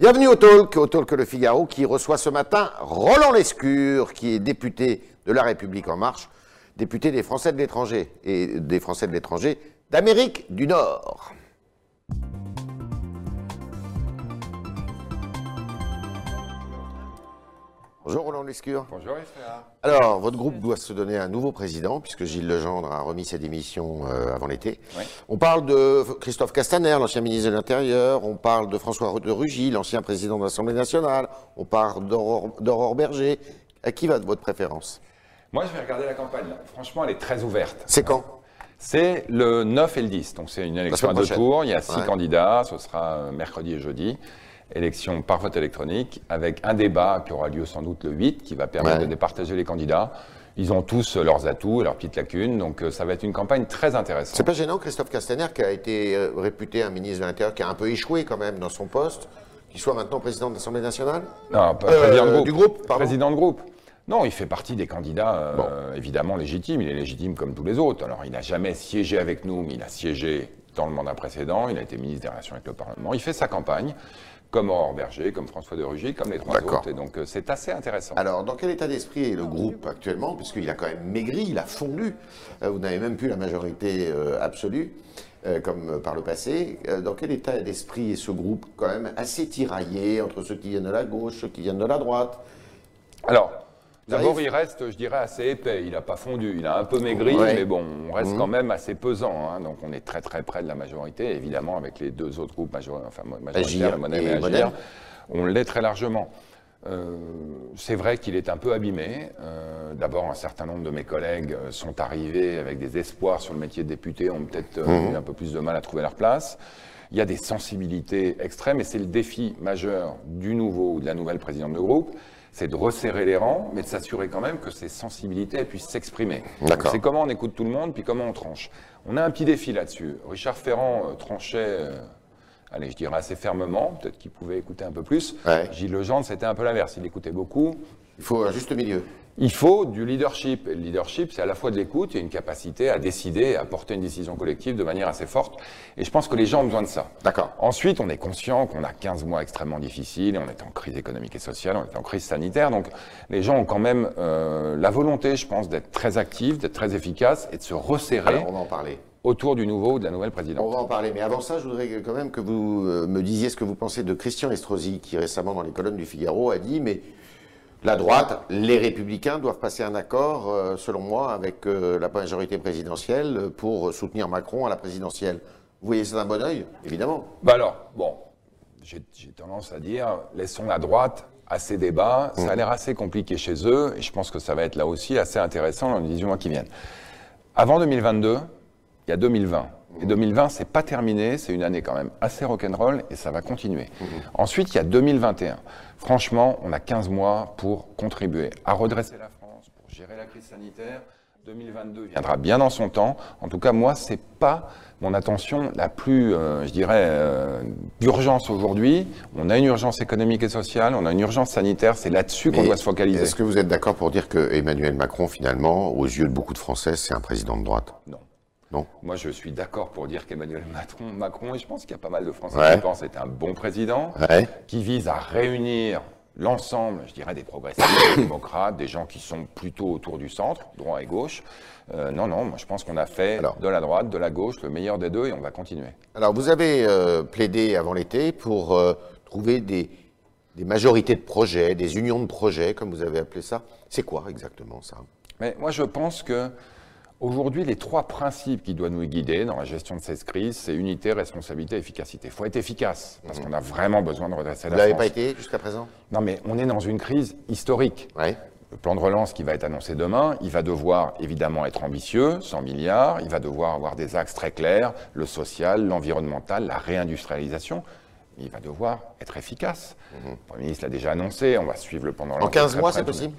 Bienvenue au Talk, au Talk Le Figaro, qui reçoit ce matin Roland Lescure, qui est député de La République En Marche, député des Français de l'étranger et des Français de l'étranger d'Amérique du Nord. Bonjour Roland Lescure. Bonjour Esther. Alors, votre groupe doit se donner un nouveau président, puisque Gilles Legendre a remis ses démissions euh, avant l'été. Oui. On parle de Christophe Castaner, l'ancien ministre de l'Intérieur. On parle de François de Rugy, l'ancien président de l'Assemblée nationale. On parle d'Aurore Berger. À qui va votre préférence? Moi, je vais regarder la campagne. Franchement, elle est très ouverte. C'est quand? C'est le 9 et le 10. Donc, c'est une élection à deux prochaine. tours. Il y a six Ouais. candidats. Ce sera euh, mercredi et jeudi. Élection par vote électronique avec un débat qui aura lieu sans doute le 8 qui va permettre Ouais. de départager les candidats. Ils ont tous leurs atouts et leurs petites lacunes. Donc, euh, ça va être une campagne très intéressante. C'est pas gênant, Christophe Castaner, qui a été euh, réputé un ministre de l'Intérieur, qui a un peu échoué quand même dans son poste, qui soit maintenant président de l'Assemblée nationale? Non, pas Euh, président de groupe. du groupe, pardon. Président de groupe. Non, il fait partie des candidats euh, évidemment légitimes. Il est légitime comme tous les autres. Alors, il n'a jamais siégé avec nous, mais il a siégé dans le mandat précédent. Il a été ministre des Relations avec le Parlement. Il fait sa campagne, comme Aurore Berger, comme François de Rugy, comme les trois autres. Et donc, euh, c'est assez intéressant. Alors, dans quel état d'esprit est le groupe actuellement Puisqu'il a quand même maigri, il a fondu. Euh, Vous n'avez même plus la majorité euh, absolue, euh, comme par le passé. Euh, Dans quel état d'esprit est ce groupe quand même assez tiraillé entre ceux qui viennent de la gauche, ceux qui viennent de la droite? Alors, d'abord, il reste, je dirais, assez épais. Il n'a pas fondu. Il a un peu maigri, Ouais. mais bon, on reste Mhm. quand même assez pesant. hein. Donc, on est très, très près de la majorité. Évidemment, avec les deux autres groupes majori- enfin, majoritaires, Agir et et Agir, Modem. on l'est très largement. Euh, c'est vrai qu'il est un peu abîmé. Euh, D'abord, un certain nombre de mes collègues euh, sont arrivés avec des espoirs sur le métier de député, ont peut-être euh, Mhm. eu un peu plus de mal à trouver leur place. Il y a des sensibilités extrêmes et c'est le défi majeur du nouveau ou de la nouvelle présidente de groupe, c'est de resserrer les rangs, mais de s'assurer quand même que ces sensibilités puissent s'exprimer. C'est comment on écoute tout le monde, puis comment on tranche. On a un petit défi là-dessus. Richard Ferrand euh, tranchait, euh, allez, je dirais assez fermement, peut-être qu'il pouvait écouter un peu plus. Ouais. Gilles Legendre, c'était un peu l'inverse, il écoutait beaucoup. Il faut un juste milieu. Il faut du leadership. Le leadership, c'est à la fois de l'écoute et une capacité à décider, à porter une décision collective de manière assez forte. Et je pense que les gens ont besoin de ça. D'accord. Ensuite, on est conscient qu'on a 15 mois extrêmement difficiles, et on est en crise économique et sociale, on est en crise sanitaire, donc les gens ont quand même euh, la volonté, je pense, d'être très actifs, d'être très efficaces et de se resserrer Alors, on va en parler. autour du nouveau ou de la nouvelle On présidente. va en parler, mais avant ça, je voudrais quand même que vous euh, me disiez ce que vous pensez de Christian Estrosi, qui récemment, dans les colonnes du Figaro, a dit Mais la droite, les républicains doivent passer un accord, euh, selon moi, avec euh, la majorité présidentielle pour soutenir Macron à la présidentielle. Vous voyez ça d'un bon oeil Évidemment. Bah alors, bon, j'ai tendance à dire, laissons la droite à ces débats. Ça a l'air assez compliqué chez eux, et je pense que ça va être là aussi assez intéressant dans les 18 mois qui viennent. Avant 2022, il y a 2020. Et 2020, c'est pas terminé, c'est une année quand même assez rock'n'roll et ça va continuer. Ensuite, il y a 2021. Franchement, on a 15 mois pour contribuer à redresser la France, pour gérer la crise sanitaire. 2022 viendra bien dans son temps. En tout cas, moi, c'est pas mon attention la plus, euh, je dirais, euh, d'urgence aujourd'hui. On a une urgence économique et sociale, on a une urgence sanitaire. C'est là-dessus qu'on doit se focaliser. Est-ce que vous êtes d'accord pour dire que Emmanuel Macron, finalement, aux yeux de beaucoup de Français, c'est un président de droite? Non. Non Moi, je suis d'accord pour dire qu'Emmanuel Macron, Macron, et je pense qu'il y a pas mal de Français Ouais. qui pensent est un bon président, Ouais. qui vise à réunir l'ensemble, je dirais, des progressistes, des démocrates, des gens qui sont plutôt autour du centre, droit et gauche. Euh, non, non, moi je pense qu'on a fait Alors. de la droite, de la gauche, le meilleur des deux et on va continuer. Alors, vous avez euh, plaidé avant l'été pour euh, trouver des, des majorités de projets, des unions de projets, comme vous avez appelé ça. C'est quoi exactement ça? Mais moi, je pense que aujourd'hui, les trois principes qui doivent nous guider dans la gestion de cette crise, c'est unité, responsabilité, efficacité. Il faut être efficace parce qu'on a vraiment besoin de redresser. Vous la l'avez France. pas été jusqu'à présent? Non, mais on est dans une crise historique. Ouais. Le plan de relance qui va être annoncé demain, il va devoir évidemment être ambitieux, 100 milliards, il va devoir avoir des axes très clairs, le social, l'environnemental, la réindustrialisation. Il va devoir être efficace. Le Premier ministre l'a déjà annoncé, on va suivre le plan de relance. En 15 très mois, c'est possible?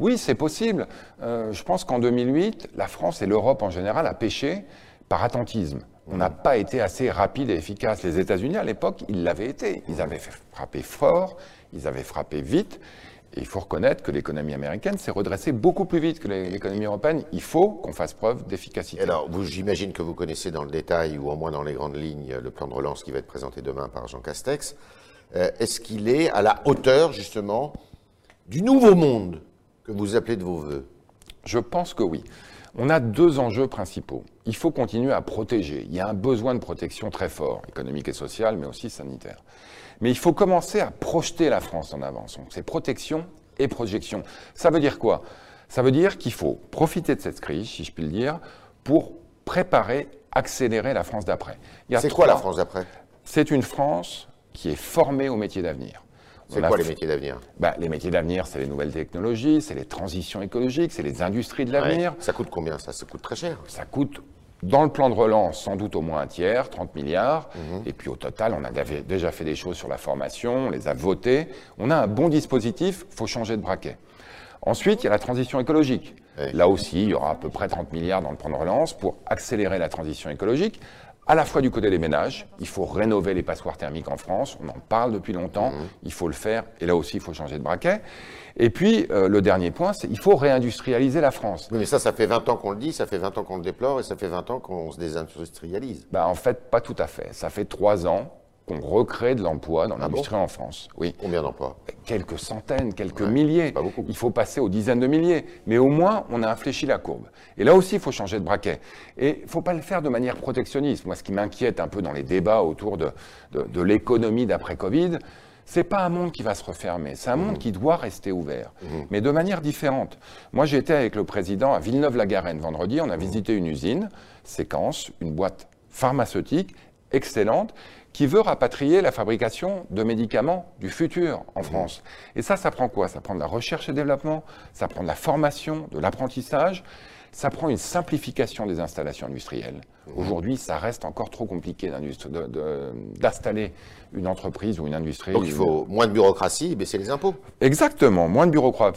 Oui, c'est possible. Euh, je pense qu'en 2008, la France et l'Europe en général a pêché par attentisme. On n'a pas été assez rapide et efficace. Les États-Unis, à l'époque, ils l'avaient été. Ils avaient frappé fort, ils avaient frappé vite. Et il faut reconnaître que l'économie américaine s'est redressée beaucoup plus vite que l'é- l'économie européenne. Il faut qu'on fasse preuve d'efficacité. Alors, j'imagine que vous connaissez dans le détail, ou au moins dans les grandes lignes, le plan de relance qui va être présenté demain par Jean Castex. euh, est-ce qu'il est à la hauteur, justement, du nouveau monde que vous appelez de vos voeux Je pense que oui. On a deux enjeux principaux. Il faut continuer à protéger. Il y a un besoin de protection très fort, économique et social, mais aussi sanitaire. Mais il faut commencer à projeter la France en avance. Donc c'est protection et projection. Ça veut dire quoi? Ça veut dire qu'il faut profiter de cette crise, si je puis le dire, pour préparer, accélérer la France d'après. C'est quoi la France d'après? C'est une France qui est formée aux métiers d'avenir. C'est quoi les métiers d'avenir bah, Les métiers d'avenir, c'est les nouvelles technologies, c'est les transitions écologiques, c'est les industries de l'avenir. Ça coûte combien Ça, ça coûte très cher. Ça coûte, dans le plan de relance, sans doute au moins un tiers, 30 milliards. Mhm. Et puis au total, on a déjà fait des choses sur la formation, on les a votées. On a un bon dispositif, il faut changer de braquet. Ensuite, il y a la transition écologique. Là aussi, il y aura à peu près 30 milliards dans le plan de relance pour accélérer la transition écologique à la fois du côté des ménages, il faut rénover les passoires thermiques en France, on en parle depuis longtemps, Mhm. il faut le faire, et là aussi il faut changer de braquet. Et puis euh, le dernier point, c'est il faut réindustrialiser la France. Oui, mais ça, ça fait 20 ans qu'on le dit, ça fait 20 ans qu'on le déplore, et ça fait 20 ans qu'on se désindustrialise. Bah, en fait, pas tout à fait. Ça fait trois ans qu'on recrée de l'emploi dans l'industrie en France. Oui. Combien d'emplois Quelques centaines, quelques Ouais, milliers. pas beaucoup. Il faut passer aux dizaines de milliers. Mais au moins, on a infléchi la courbe. Et là aussi, il faut changer de braquet. Et il ne faut pas le faire de manière protectionniste. Moi, ce qui m'inquiète un peu dans les débats autour de, de, de l'économie d'après-Covid, c'est pas un monde qui va se refermer, c'est un Mmh. monde qui doit rester ouvert, mais de manière différente. Moi, j'étais avec le président à Villeneuve-la-Garenne vendredi, on a visité une usine, Séquence, une boîte pharmaceutique excellente, qui veut rapatrier la fabrication de médicaments du futur en France. Et ça, ça prend quoi? Ça prend de la recherche et développement, ça prend de la formation, de l'apprentissage, ça prend une simplification des installations industrielles. Aujourd'hui, ça reste encore trop compliqué d'installer une entreprise ou une industrie. Donc il faut moins de bureaucratie et baisser les impôts. Exactement, moins de bureaucra-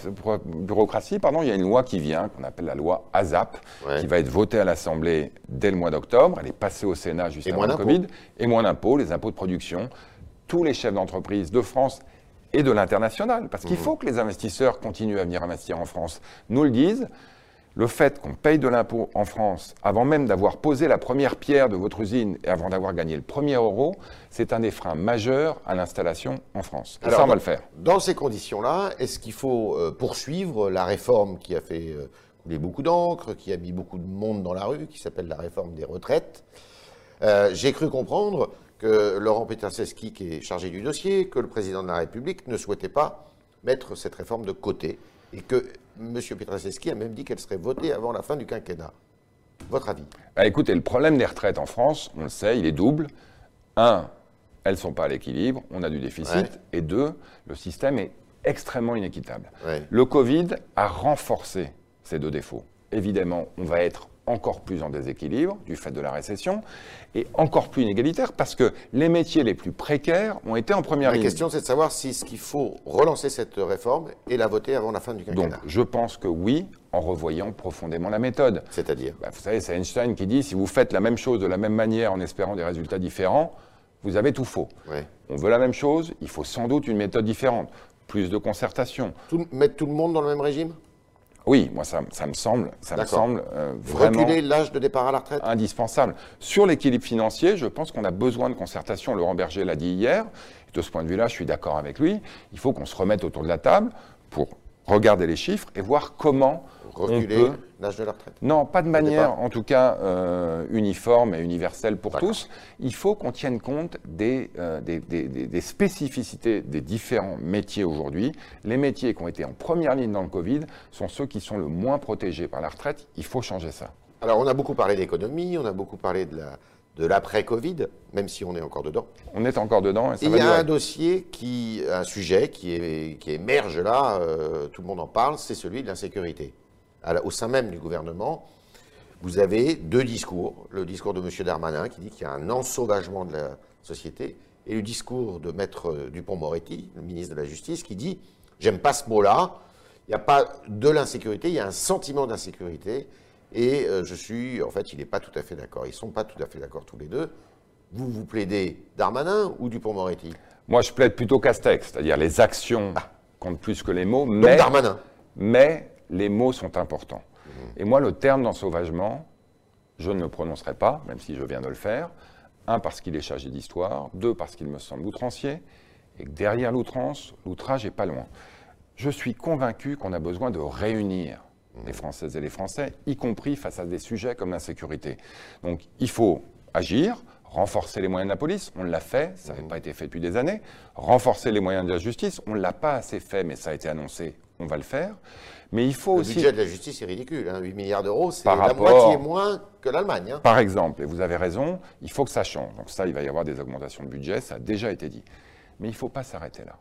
bureaucratie. Pardon, il y a une loi qui vient, qu'on appelle la loi ASAP, Ouais. qui va être votée à l'Assemblée dès le mois d'octobre. Elle est passée au Sénat juste Et avant le. Covid. Et moins d'impôts, les impôts de production. Tous les chefs d'entreprise de France et de l'international, parce Mmh. qu'il faut que les investisseurs continuent à venir investir en France, nous le disent. Le fait qu'on paye de l'impôt en France avant même d'avoir posé la première pierre de votre usine et avant d'avoir gagné le premier euro, c'est un des freins majeurs à l'installation en France. Et ça, on va dans- le faire. Dans ces conditions-là, est-ce qu'il faut euh, poursuivre la réforme qui a fait euh, couler beaucoup d'encre, qui a mis beaucoup de monde dans la rue, qui s'appelle la réforme des retraites? Euh, J'ai cru comprendre que Laurent Peterseski, qui est chargé du dossier, que le président de la République ne souhaitait pas mettre cette réforme de côté et que M. Peterseski a même dit qu'elle serait votée avant la fin du quinquennat. Votre avis? Bah, écoutez, le problème des retraites en France, on le sait, il est double. Un, elles ne sont pas à l'équilibre, on a du déficit. Ouais. Et deux, le système est extrêmement inéquitable. Ouais. Le Covid a renforcé ces deux défauts. Évidemment, on va être encore plus en déséquilibre du fait de la récession et encore plus inégalitaire parce que les métiers les plus précaires ont été en première La ligne. question, c'est de savoir si ce qu'il faut relancer cette réforme et la voter avant la fin du Donc, quinquennat. je pense que oui, en revoyant profondément la méthode. C'est-à-dire Bah, vous savez, c'est Einstein qui dit si vous faites la même chose de la même manière en espérant des résultats différents, vous avez tout faux. Ouais. On veut la même chose, il faut sans doute une méthode différente, plus de concertation. Tout- mettre tout le monde dans le même régime? Oui, moi ça, ça me semble, ça me semble euh, vraiment Reculer l'âge de départ à la retraite? indispensable. Sur l'équilibre financier, je pense qu'on a besoin de concertation. Laurent Berger l'a dit hier. De ce point de vue-là, je suis d'accord avec lui. Il faut qu'on se remette autour de la table pour regarder les chiffres et voir comment Reculer peut l'âge de la retraite Non, pas de manière, en tout cas, euh, uniforme et universelle pour tous. Il faut qu'on tienne compte des, euh, des- des- des spécificités des différents métiers aujourd'hui. Les métiers qui ont été en première ligne dans le Covid sont ceux qui sont le moins protégés par la retraite. Il faut changer ça. Alors, on a beaucoup parlé d'économie, on a beaucoup parlé de la de l'après-Covid, même si on est encore dedans. On est encore dedans et ça Et il y a durer. un dossier, qui, un sujet qui, est, qui émerge là, euh, tout le monde en parle, c'est celui de l'insécurité. Au sein même du gouvernement, vous avez deux discours. Le discours de M. Darmanin qui dit qu'il y a un ensauvagement de la société, et le discours de Maître Dupont-Moretti, le ministre de la Justice, qui dit J'aime pas ce mot-là, il n'y a pas de l'insécurité, il y a un sentiment d'insécurité, et euh, je suis. En fait, il n'est pas tout à fait d'accord. Ils ne sont pas tout à fait d'accord tous les deux. Vous, vous plaidez Darmanin ou Dupont-Moretti? Moi, je plaide plutôt Castex, c'est-à-dire les actions comptent plus que les mots, Donc mais, Darmanin. mais les mots sont importants. Et moi, le terme d'ensauvagement, je ne le prononcerai pas, même si je viens de le faire. Un, parce qu'il est chargé d'histoire. Deux, parce qu'il me semble outrancier. et que derrière l'outrance, l'outrage n'est pas loin. Je suis convaincu qu'on a besoin de réunir les Françaises et les Français, y compris face à des sujets comme l'insécurité. Donc il faut agir, renforcer les moyens de la police, on l'a fait, ça n'avait pas été fait depuis des années, renforcer les moyens de la justice, on ne l'a pas assez fait, mais ça a été annoncé, on va le faire. Mais il faut le aussi... budget de la justice est ridicule, hein, 8 milliards d'euros, c'est la moitié moins que l'Allemagne. Hein. Par exemple, et vous avez raison, il faut que ça change. Donc ça, il va y avoir des augmentations de budget, ça a déjà été dit. Mais il ne faut pas s'arrêter là.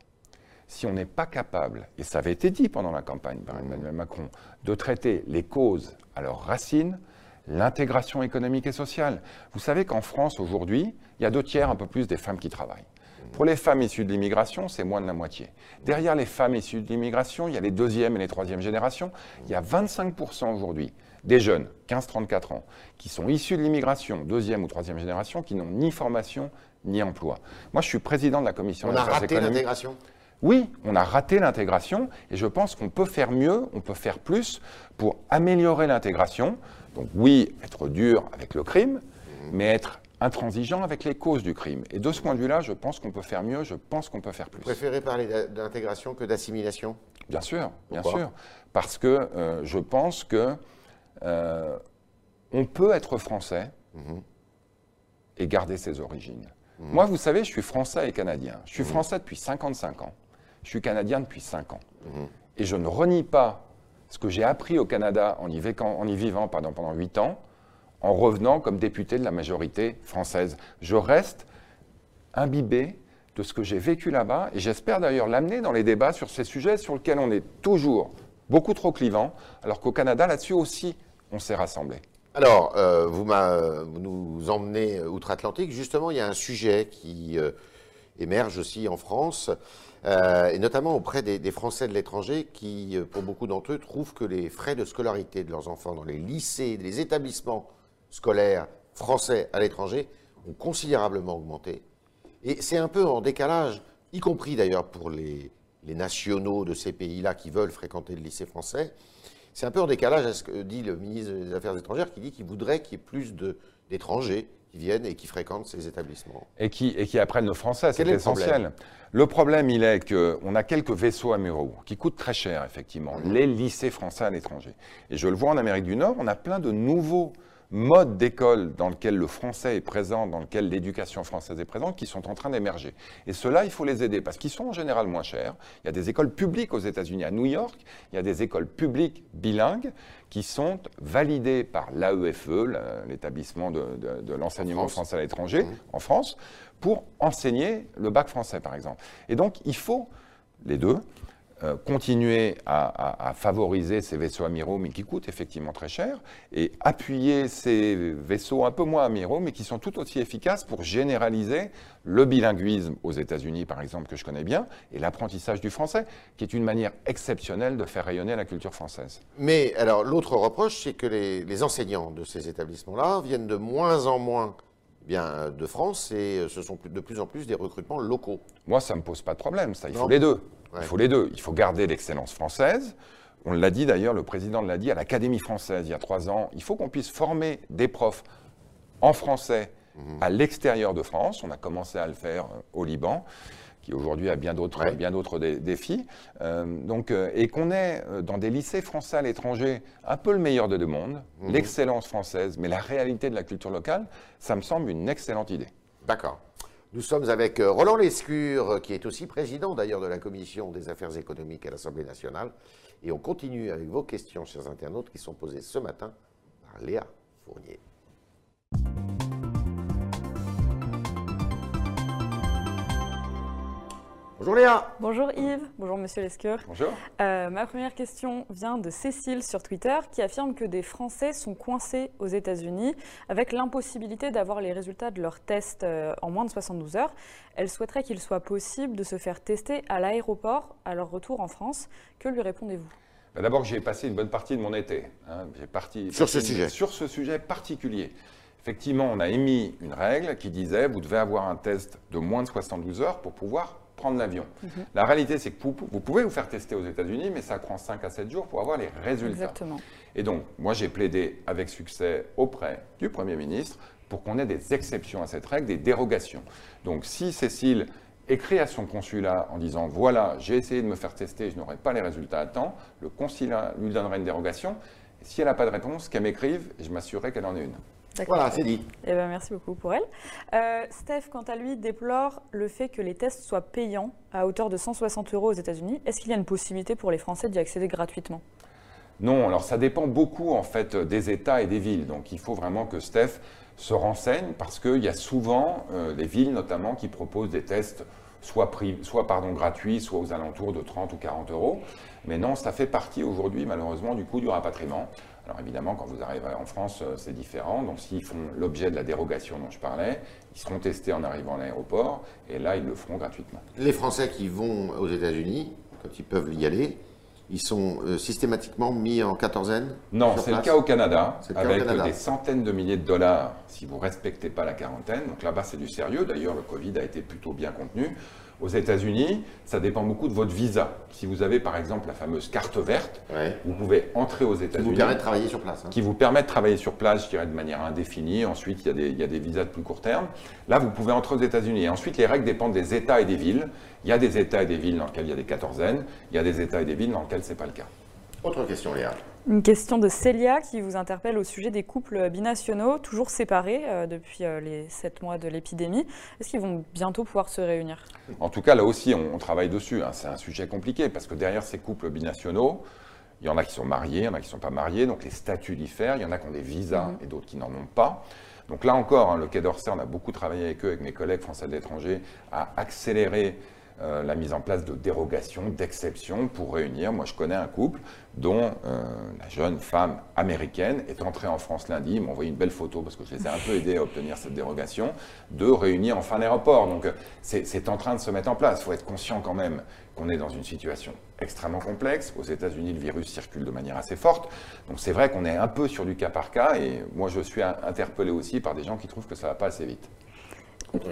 Si on n'est pas capable, et ça avait été dit pendant la campagne par Emmanuel Macron, de traiter les causes à leurs racines, l'intégration économique et sociale. Vous savez qu'en France, aujourd'hui, il y a deux tiers, un peu plus, des femmes qui travaillent. Pour les femmes issues de l'immigration, c'est moins de la moitié. Derrière les femmes issues de l'immigration, il y a les deuxième et les troisième générations. Il y a 25% aujourd'hui des jeunes, 15-34 ans, qui sont issus de l'immigration, deuxième ou troisième génération, qui n'ont ni formation ni emploi. Moi, je suis président de la commission On a raté l'intégration? Oui, on a raté l'intégration et je pense qu'on peut faire mieux, on peut faire plus pour améliorer l'intégration. Donc oui, être dur avec le crime, mais être intransigeant avec les causes du crime. Et de ce point de vue-là, je pense qu'on peut faire mieux, je pense qu'on peut faire plus. Vous préférez parler d'intégration que d'assimilation? Bien sûr, bien sûr. Parce que euh, je pense que euh, on peut être français mhm. et garder ses origines. Mhm. Moi, vous savez, je suis français et canadien. Je suis mhm. français depuis 55 ans. Je suis canadien depuis 5 ans. Et je ne renie pas ce que j'ai appris au Canada en y, vivant pendant 8 ans en revenant comme député de la majorité française. Je reste imbibé de ce que j'ai vécu là-bas et j'espère d'ailleurs l'amener dans les débats sur ces sujets sur lesquels on est toujours beaucoup trop clivant, alors qu'au Canada, là-dessus aussi, on s'est rassemblés. Alors, euh, vous, nous emmenez outre-Atlantique. Justement, il y a un sujet qui euh, émerge aussi en France, euh, et notamment auprès des, des Français de l'étranger qui, pour beaucoup d'entre eux, trouvent que les frais de scolarité de leurs enfants dans les lycées, les établissements scolaires français à l'étranger ont considérablement augmenté. Et c'est un peu en décalage, y compris d'ailleurs pour les, nationaux de ces pays-là qui veulent fréquenter le lycée français. C'est un peu en décalage à ce que dit le ministre des Affaires étrangères, qui dit qu'il voudrait qu'il y ait plus d'étrangers qui viennent et qui fréquentent ces établissements. Et qui, et qui apprennent le français, c'est essentiel. Le problème, il est qu'on a quelques vaisseaux amiraux qui coûtent très cher, effectivement, mmh. les lycées français à l'étranger. Et je le vois en Amérique du Nord, on a plein de nouveaux modes d'école dans lequel le français est présent, dans lequel l'éducation française est présente, qui sont en train d'émerger. Et cela, il faut les aider parce qu'ils sont en général moins chers. Il y a des écoles publiques aux États-Unis, à New York, il y a des écoles publiques bilingues qui sont validées par l'AEFE, l'établissement de, l'enseignement français à l'étranger, mmh. en France, pour enseigner le bac français, par exemple. Et donc, il faut les deux. Euh, continuer à, favoriser ces vaisseaux amiraux, mais qui coûtent effectivement très cher, et appuyer ces vaisseaux un peu moins amiraux, mais qui sont tout aussi efficaces pour généraliser le bilinguisme aux États-Unis, par exemple, que je connais bien, et l'apprentissage du français, qui est une manière exceptionnelle de faire rayonner la culture française. Mais alors, l'autre reproche, c'est que les, enseignants de ces établissements-là viennent de moins en moins bien, de France et ce sont de plus en plus des recrutements locaux. Moi, ça ne me pose pas de problème, ça, il faut les deux. Il faut les deux. Il faut garder l'excellence française. On l'a dit d'ailleurs, le président l'a dit à l'Académie française il y a trois ans. Il faut qu'on puisse former des profs en français mhm. à l'extérieur de France. On a commencé à le faire euh, au Liban qui aujourd'hui a bien d'autres bien d'autres défis. Euh, donc, euh, et qu'on ait dans des lycées français à l'étranger un peu le meilleur de deux mondes, mhm. l'excellence française, mais la réalité de la culture locale, ça me semble une excellente idée. D'accord. Nous sommes avec euh, Roland Lescure, qui est aussi président d'ailleurs de la Commission des affaires économiques à l'Assemblée nationale. Et on continue avec vos questions, chers internautes, qui sont posées ce matin par Léa Fournier. Bonjour Léa. Bonjour Yves. Bonjour Monsieur Lescure. Bonjour. Euh, ma première question vient de Cécile sur Twitter qui affirme que des Français sont coincés aux États-Unis avec l'impossibilité d'avoir les résultats de leurs tests euh, en moins de 72 heures. Elle souhaiterait qu'il soit possible de se faire tester à l'aéroport à leur retour en France. Que lui répondez-vous? Bah, D'abord, j'ai passé une bonne partie de mon été. Hein. Parti, sur ce sujet. Sur ce sujet particulier. Effectivement, on a émis une règle qui disait vous devez avoir un test de moins de 72 heures pour pouvoir prendre l'avion. Mhm. La réalité, c'est que vous, pouvez vous faire tester aux États-Unis, mais ça prend 5 à 7 jours pour avoir les résultats. Exactement. Et donc, moi, j'ai plaidé avec succès auprès du Premier ministre pour qu'on ait des exceptions à cette règle, des dérogations. Donc, si Cécile écrit à son consulat en disant voilà, j'ai essayé de me faire tester, je n'aurai pas les résultats à temps, le consulat lui donnera une dérogation. Et si elle n'a pas de réponse, qu'elle m'écrive et je m'assurerai qu'elle en ait une. Voilà, c'est dit. Eh ben, merci beaucoup pour elle. Euh, Steph, quant à lui, déplore le fait que les tests soient payants à hauteur de 160 euros aux États-Unis. Est-ce qu'il y a une possibilité pour les Français d'y accéder gratuitement? Non, alors ça dépend beaucoup en fait des États et des villes. Donc il faut vraiment que Steph se renseigne parce qu'il y a souvent euh, des villes notamment qui proposent des tests soit, soit pardon, gratuits, soit aux alentours de 30 ou 40 euros. Mais non, ça fait partie aujourd'hui malheureusement du coût du rapatriement. Alors évidemment, quand vous arrivez en France, euh, c'est différent. Donc s'ils font l'objet de la dérogation dont je parlais, ils seront testés en arrivant à l'aéroport et là, ils le feront gratuitement. Les Français qui vont aux États-Unis, quand ils peuvent y aller, ils sont euh, systématiquement mis en quatorzaine Non, c'est le cas au Canada, avec des centaines de milliers de dollars si vous ne respectez pas la quarantaine. Donc là-bas, c'est du sérieux. D'ailleurs, le Covid a été plutôt bien contenu. Aux États-Unis, ça dépend beaucoup de votre visa. Si vous avez par exemple la fameuse carte verte, vous pouvez entrer aux États-Unis. Qui vous permet de travailler sur place. Hein. Qui vous permet de travailler sur place, je dirais, de manière indéfinie. Ensuite, il y, a des, il y a des visas de plus court terme. Là, vous pouvez entrer aux États-Unis. Et ensuite, les règles dépendent des États et des villes. Il y a des États et des villes dans lesquels il y a des quatorzaines. Il y a des États et des villes dans lesquels ce n'est pas le cas. Autre question, Léa. Une question de Célia qui vous interpelle au sujet des couples binationaux, toujours séparés euh, depuis euh, les sept mois de l'épidémie. Est-ce qu'ils vont bientôt pouvoir se réunir? En tout cas, là aussi, on, travaille dessus. Hein. C'est un sujet compliqué parce que derrière ces couples binationaux, il y en a qui sont mariés, il y en a qui ne sont pas mariés, donc les statuts diffèrent. Il y en a qui ont des visas mhm. et d'autres qui n'en ont pas. Donc là encore, hein, le Quai d'Orsay, on a beaucoup travaillé avec eux, avec mes collègues français de l'étranger, à accélérer euh, la mise en place de dérogations, d'exceptions pour réunir. Moi, je connais un couple dont euh, la jeune femme américaine est entrée en France lundi, ils m'ont envoyé une belle photo parce que je les ai un peu aidés à obtenir cette dérogation, de réunir en fin d'aéroport. Donc euh, c'est en train de se mettre en place. Il faut être conscient quand même qu'on est dans une situation extrêmement complexe. Aux États-Unis, le virus circule de manière assez forte. Donc c'est vrai qu'on est un peu sur du cas par cas et moi je suis interpellé aussi par des gens qui trouvent que ça ne va pas assez vite.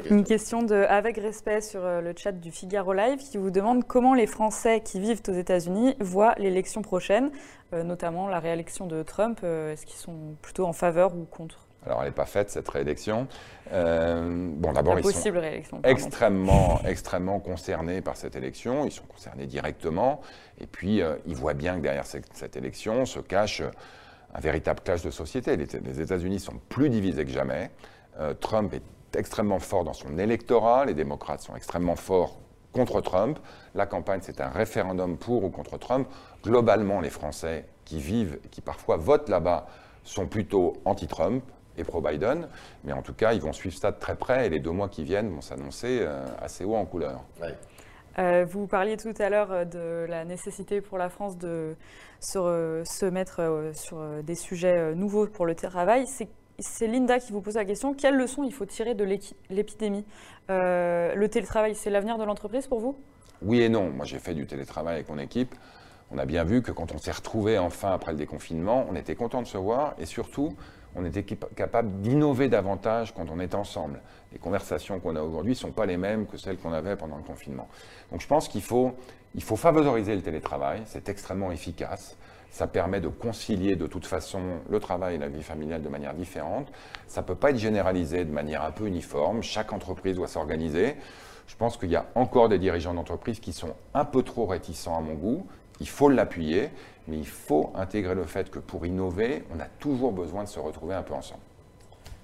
Une question de Avec Respect sur euh, le chat du Figaro Live qui vous demande comment les Français qui vivent aux États-Unis voient l'élection prochaine, euh, notamment la réélection de Trump. Euh, est-ce qu'ils sont plutôt en faveur ou contre? Alors, elle n'est pas faite, cette réélection. bon, d'abord, ils sont réélection, extrêmement, extrêmement concernés par cette élection. Ils sont concernés directement. Et puis, ils voient bien que derrière cette, cette, élection se cache un véritable clash de société. Les, les États-Unis sont plus divisés que jamais. Trump est extrêmement fort dans son électorat, les démocrates sont extrêmement forts contre Trump. La campagne, c'est un référendum pour ou contre Trump. Globalement, les Français qui vivent, qui parfois votent là-bas, sont plutôt anti-Trump et pro-Biden. Mais en tout cas, ils vont suivre ça de très près et les deux mois qui viennent vont s'annoncer euh, assez haut en couleur. Euh, vous parliez tout à l'heure euh, de la nécessité pour la France de se, se mettre sur des sujets nouveaux pour le travail. C'est c'est Linda qui vous pose la question. Quelle leçon il faut tirer de l'épidémie? Euh, Le télétravail, c'est l'avenir de l'entreprise pour vous? Oui et non. Moi, j'ai fait du télétravail avec mon équipe. On a bien vu que quand on s'est retrouvé enfin après le déconfinement, on était content de se voir et surtout, on était capable d'innover davantage quand on est ensemble. Les conversations qu'on a aujourd'hui ne sont pas les mêmes que celles qu'on avait pendant le confinement. Donc je pense qu'il faut, il faut favoriser le télétravail, c'est extrêmement efficace. Ça permet de concilier de toute façon le travail et la vie familiale de manière différente. Ça ne peut pas être généralisé de manière un peu uniforme. Chaque entreprise doit s'organiser. Je pense qu'il y a encore des dirigeants d'entreprise qui sont un peu trop réticents à mon goût. Il faut l'appuyer, mais il faut intégrer le fait que pour innover, on a toujours besoin de se retrouver un peu ensemble.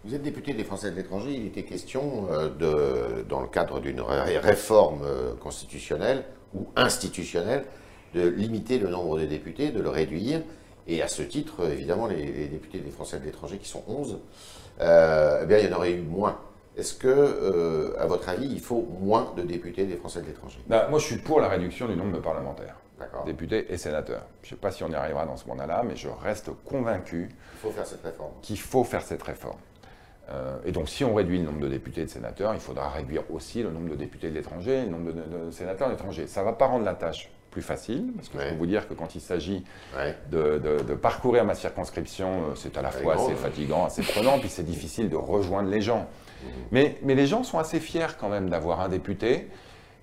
Vous êtes député des Français de l'étranger. Il était question, euh, de, dans le cadre d'une réforme euh, constitutionnelle ou institutionnelle, de limiter le nombre de députés, de le réduire. Et à ce titre, évidemment, les, députés des Français de l'étranger, qui sont 11, euh, eh bien, il y en aurait eu moins. Est-ce que, euh, à votre avis, il faut moins de députés des Français de l'étranger? Bah, Moi, je suis pour la réduction du nombre de parlementaires, députés et sénateurs. Je ne sais pas si on y arrivera dans ce mandat-là, mais je reste convaincu qu'il faut faire cette réforme. Qu'il faut faire cette réforme. Euh, et donc, si on réduit le nombre de députés et de sénateurs, il faudra réduire aussi le nombre de députés de l'étranger et le nombre de, de, de sénateurs de l'étranger. Ça ne va pas rendre la tâche plus facile, parce que je peux vous dire que quand il s'agit de, parcourir ma circonscription, euh, c'est à la fois assez fatigant, assez prenant, puis c'est difficile de rejoindre les gens. Mhm. Mais, mais les gens sont assez fiers quand même d'avoir un député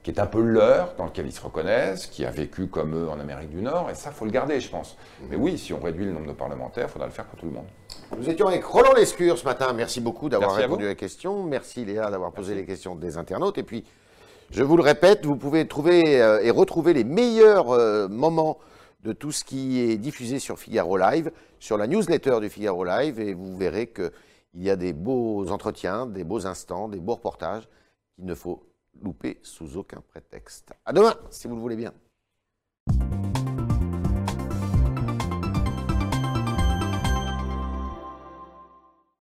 qui est un peu leur, dans lequel ils se reconnaissent, qui a vécu comme eux en Amérique du Nord, et ça, faut le garder, je pense. Mhm. Mais oui, si on réduit le nombre de parlementaires, il faudra le faire pour tout le monde. Nous étions avec Roland Lescure ce matin. Merci beaucoup d'avoir répondu à, la question. Merci Léa d'avoir posé les questions des internautes. Et puis, Je vous le répète, vous pouvez trouver et retrouver les meilleurs moments de tout ce qui est diffusé sur Figaro Live, sur la newsletter du Figaro Live, et vous verrez qu'il y a des beaux entretiens, des beaux instants, des beaux reportages qu'il ne faut louper sous aucun prétexte. À demain, si vous le voulez bien.